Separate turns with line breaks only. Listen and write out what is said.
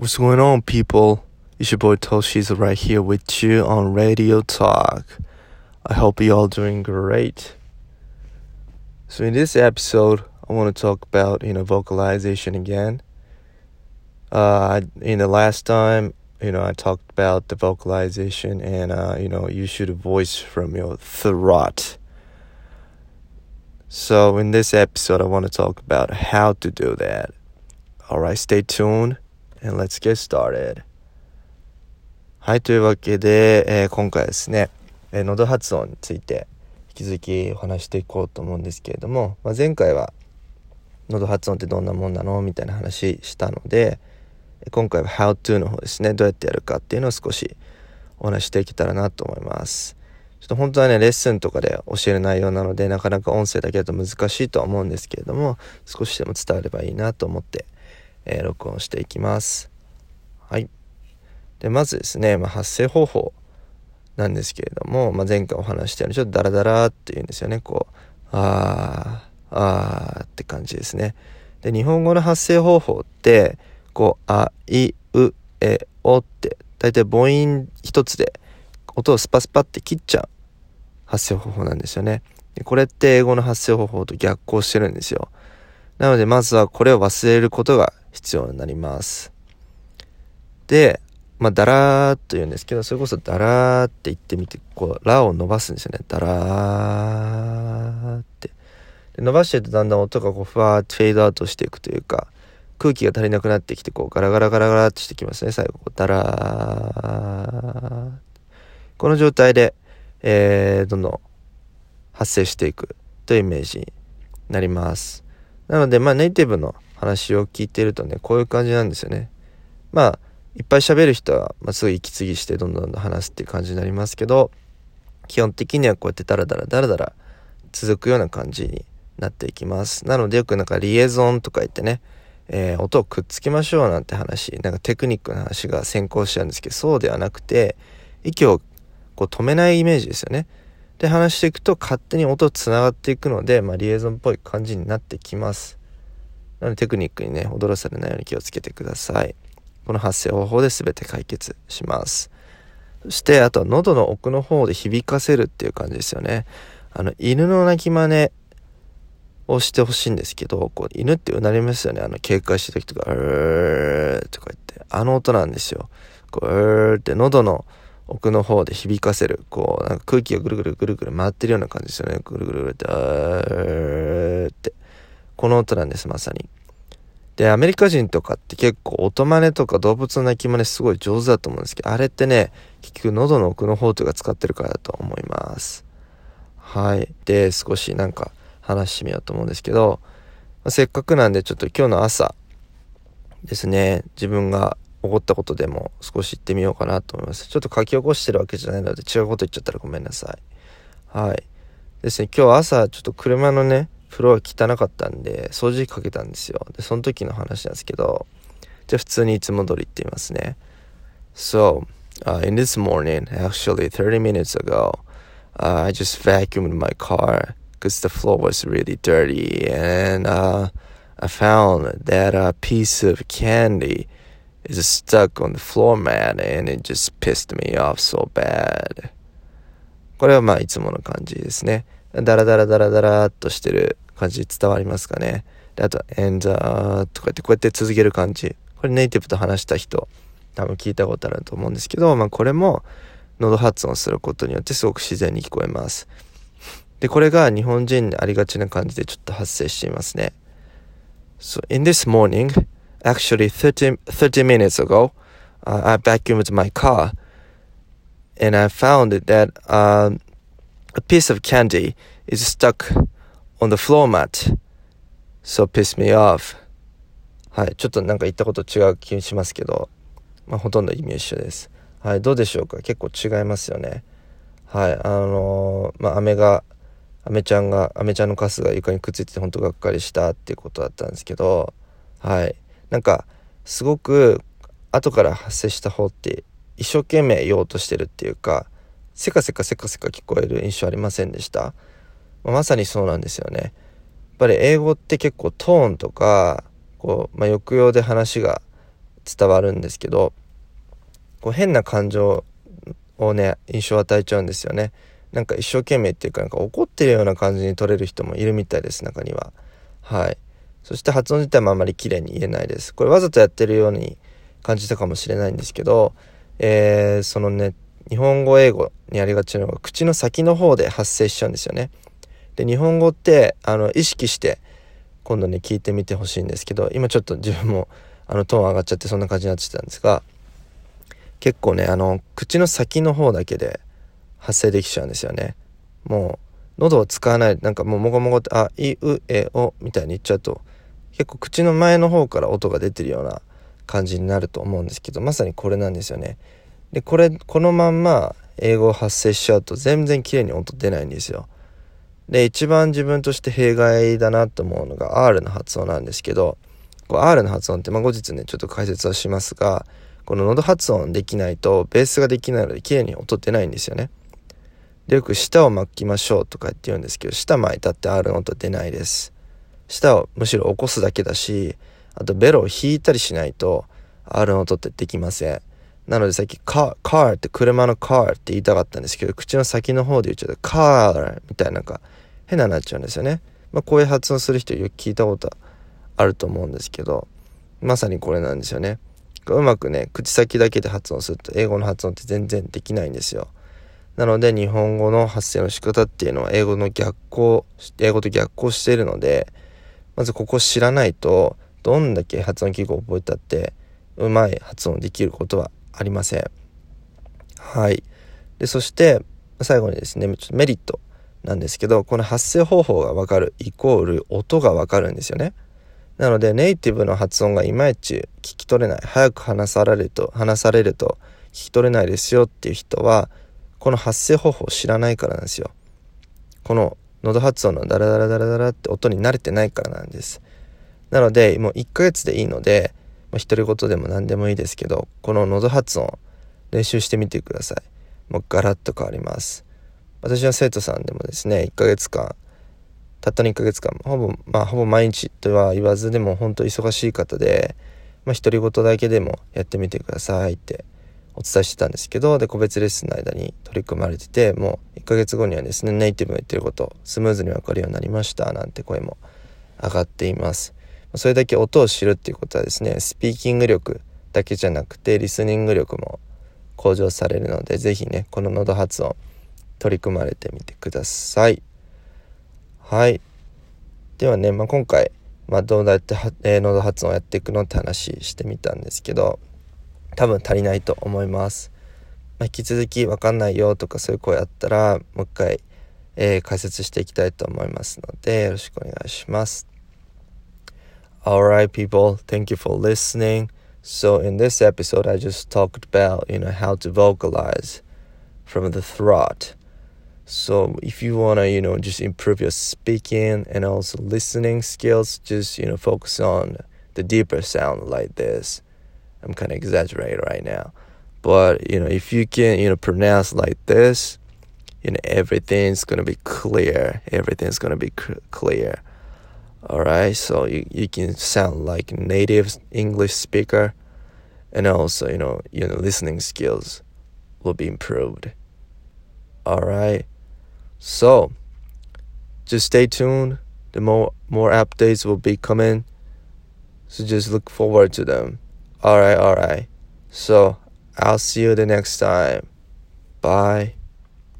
What's going on, people? It's your boy Toshi's right here with you on Radio Talk. I hope you all doing great. So in this episode, I want to talk about you know vocalization again. Uh, in the last time, you know, I talked about the vocalization and uh, you know you should voice from your throat. So in this episode, I want to talk about how to do that. All right, stay tuned. And let's get started. はい、というわけで、えー、今回はですね、えー、喉発音について引き続きお話していこうと思うんですけれども、まあ、前回は喉発音ってどんなもんなのみたいな話したので、今回は How to の方ですね、どうやってやるかっていうのを少しお話していけたらなと思います。ちょっと本当はね、レッスンとかで教える内容なので、なかなか音声だけだと難しいとは思うんですけれども、少しでも伝わればいいなと思ってえー、録音していきます。はい。で、まずですね、まあ、発声方法なんですけれども、まあ、前回お話したようにちょっとダラダラっていうんですよね。こう、あー、あーって感じですね。で、日本語の発声方法って、こう、あ、い、う、え、おって、大体母音一つで音をスパスパって切っちゃう発声方法なんですよね。でこれって英語の発声方法と逆行してるんですよ。なのでまずはこれを忘れることが必要になります。で、まあ、だらーっと言うんですけど、それこそだらーって言ってみて、こう、ラを伸ばすんですよね。だらーって。で伸ばしてるとだんだん音がこう、ふわーってフェードアウトしていくというか、空気が足りなくなってきて、こう、ガラガラガラガラってしてきますね。最後、こう、だらー。この状態で、えー、どんどん発生していくというイメージになります。なので、まあ、ネイティブの話を聞いてるとねこういう感じなんですよね。まあいっぱい喋る人は、まあ、すぐ息継ぎしてどんどんどんどん話すっていう感じになりますけど基本的にはこうやってダラダラダラダラ続くような感じになっていきます。なのでよくなんかリエゾンとか言ってね、えー、音をくっつけましょうなんて話なんかテクニックの話が先行しちゃうんですけどそうではなくて息をこう止めないイメージですよね。で話していくと勝手に音つながっていくので、まあ、リエゾンっぽい感じになってきます。なのでテクニックにね、踊らされないように気をつけてください。この発声方法で全て解決します。そして、あとは喉の奥の方で響かせるっていう感じですよね。あの、犬の鳴き真似をしてほしいんですけど、こう、犬ってうなりますよね。あの、警戒してる時とか、うーとか言って、あの音なんですよ。こう、うーって喉の奥の方で響かせる。こう、なんか空気がぐるぐるぐるぐる回ってるような感じですよね。ぐるぐるぐるって、あーって。この音なんです、まさに。で、アメリカ人とかって結構音真似とか動物の鳴き真似すごい上手だと思うんですけど、あれってね、結局喉の奥の方というか使ってるからだと思います。はい。で、少しなんか話してみようと思うんですけど、まあ、せっかくなんでちょっと今日の朝ですね、自分が起こったことでも少し言ってみようかなと思います。ちょっと書き起こしてるわけじゃないので違うこと言っちゃったらごめんなさい。はい。ですね、今日朝ちょっと車のね、風呂が汚かったんで、掃除機かけたんですよ。で、その時の話なんですけど、じゃあ普通にいつも通りって言いますね。So, uh, in this morning, actually 30 minutes ago, uh, I just vacuumed my car because the floor was really dirty and uh, I found that a piece of candy is stuck on the floor mat and it just pissed me off so bad. これはまあいつもの感じですね。ダラダラダラダラっとしてる感じ伝わりますかね。であと、and, uh, とかってこうやって続ける感じ。これネイティブと話した人、多分聞いたことあると思うんですけど、まあこれも喉発音することによってすごく自然に聞こえます。で、これが日本人にありがちな感じでちょっと発生していますね。So, in this morning, actually 30, 30 minutes ago, uh, I vacuumed my car and I found that uh, a piece of candy is stuck on the floor mat. So piss me off. はい。ちょっとなんか言ったこと違う気にしますけど、まあ、ほとんど意味一緒です。はい。どうでしょうか？結構違いますよね。はい。あのー、まあ、飴が、飴ちゃんが、飴ちゃんのカスが床にくっついてて本当がっかりしたっていうことだったんですけど、はい。なんか、すごく後から発生した方って一生懸命言おうとしてるっていうか、せかせかせかせか聞こえる印象ありませんでした？まあ、まさにそうなんですよね。やっぱり英語って結構トーンとか、こう、まあ、抑揚で話が伝わるんですけどこう変な感情をね印象を与えちゃうんですよね。なんか一生懸命っていうかなんか怒ってるような感じに取れる人もいるみたいです中には。はい。そして発音自体もあまり綺麗に言えないです。これわざとやってるように感じたかもしれないんですけど、えー、そのね日本語英語にありがちなのが口の先の方で発生しちゃうんですよね。で日本語ってあの意識して今度ね聞いてみてほしいんですけど今ちょっと自分もあのトーン上がっちゃってそんな感じになってたんですが結構ねあの口の先の方だけで発生できちゃうんですよね。もう喉を使わないなんかもうもごもごって「あいうえお」みたいに言っちゃうと結構口の前の方から音が出てるような感じになると思うんですけどまさにこれなんですよね。でこれこのまんま英語を発声しちゃうと全然綺麗に音出ないんですよ。で一番自分として弊害だなと思うのが R の発音なんですけどこう R の発音って、まあ、後日ねちょっと解説はしますがこの喉発音できないとベースができないので綺麗に音出ないんですよね。でよく舌を巻きましょうとかって言うんですけど舌巻いたって R の音出ないです。舌をむしろ起こすだけだしあとベロを引いたりしないと R の音ってできません。なのでさっきカー、カーって車のカーって言いたかったんですけど、口の先の方で言っちゃうとカーみたいななんか変ななっちゃうんですよね。まあこういう発音する人よく聞いたことあると思うんですけど、まさにこれなんですよね。うまくね、口先だけで発音すると英語の発音って全然できないんですよ。なので日本語の発声の仕方っていうのは英語の逆行、英語と逆行しているので、まずここ知らないと、どんだけ発音記号を覚えたって、うまい発音できることはありません。はい。で、そして、最後にですね、ちょっとメリットなんですけど、この発声方法がわかるイコール音がわかるんですよね。なので、ネイティブの発音がいまいち聞き取れない、早く話されると、話されると聞き取れないですよっていう人は、この発声方法を知らないからなんですよ。この喉発音のダラダラダラダラって音に慣れてないからなんです。なので、もう1ヶ月でいいので、まあ、独り言でも何でもいいですけど、この喉発音練習してみてください。もうガラッと変わります。私の生徒さんでもですね、1ヶ月間、たったの1ヶ月間、ほぼ、まあ、ほぼ毎日とは言わずでも本当忙しい方で、まあ、独り言だけでもやってみてくださいってお伝えしてたんですけど、で、個別レッスンの間に取り組まれてて、もう1ヶ月後にはですね、ネイティブが言ってること、スムーズにわかるようになりました、なんて声も上がっています。それだけ音を知るっていうことはですねスピーキング力だけじゃなくてリスニング力も向上されるので是非ねこの喉発音取り組まれてみてください。はい。ではね、まあ、今回、まあ、どうやってえー、喉発音をやっていくのって話してみたんですけど多分足りないと思います、まあ、引き続き分かんないよとかそういう声あったらもう一回、えー、解説していきたいと思いますのでよろしくお願いします。Alright, people, thank you for listening. So, in this episode, I just talked about you know how to vocalize from the throat. So, if you wanna you know just improve your speaking and also listening skills, just you know focus on the deeper sound like this. I'm kind of exaggerating right now, but you know if you can you know pronounce like this, you know everything's gonna be clear. Everything's gonna be clear all right so you, you can sound like native english speaker and also you know your listening skills will be improved. All right so just stay tuned. The more more updates will be coming so just look forward to them. All right all right so i'll see you the next time. Bye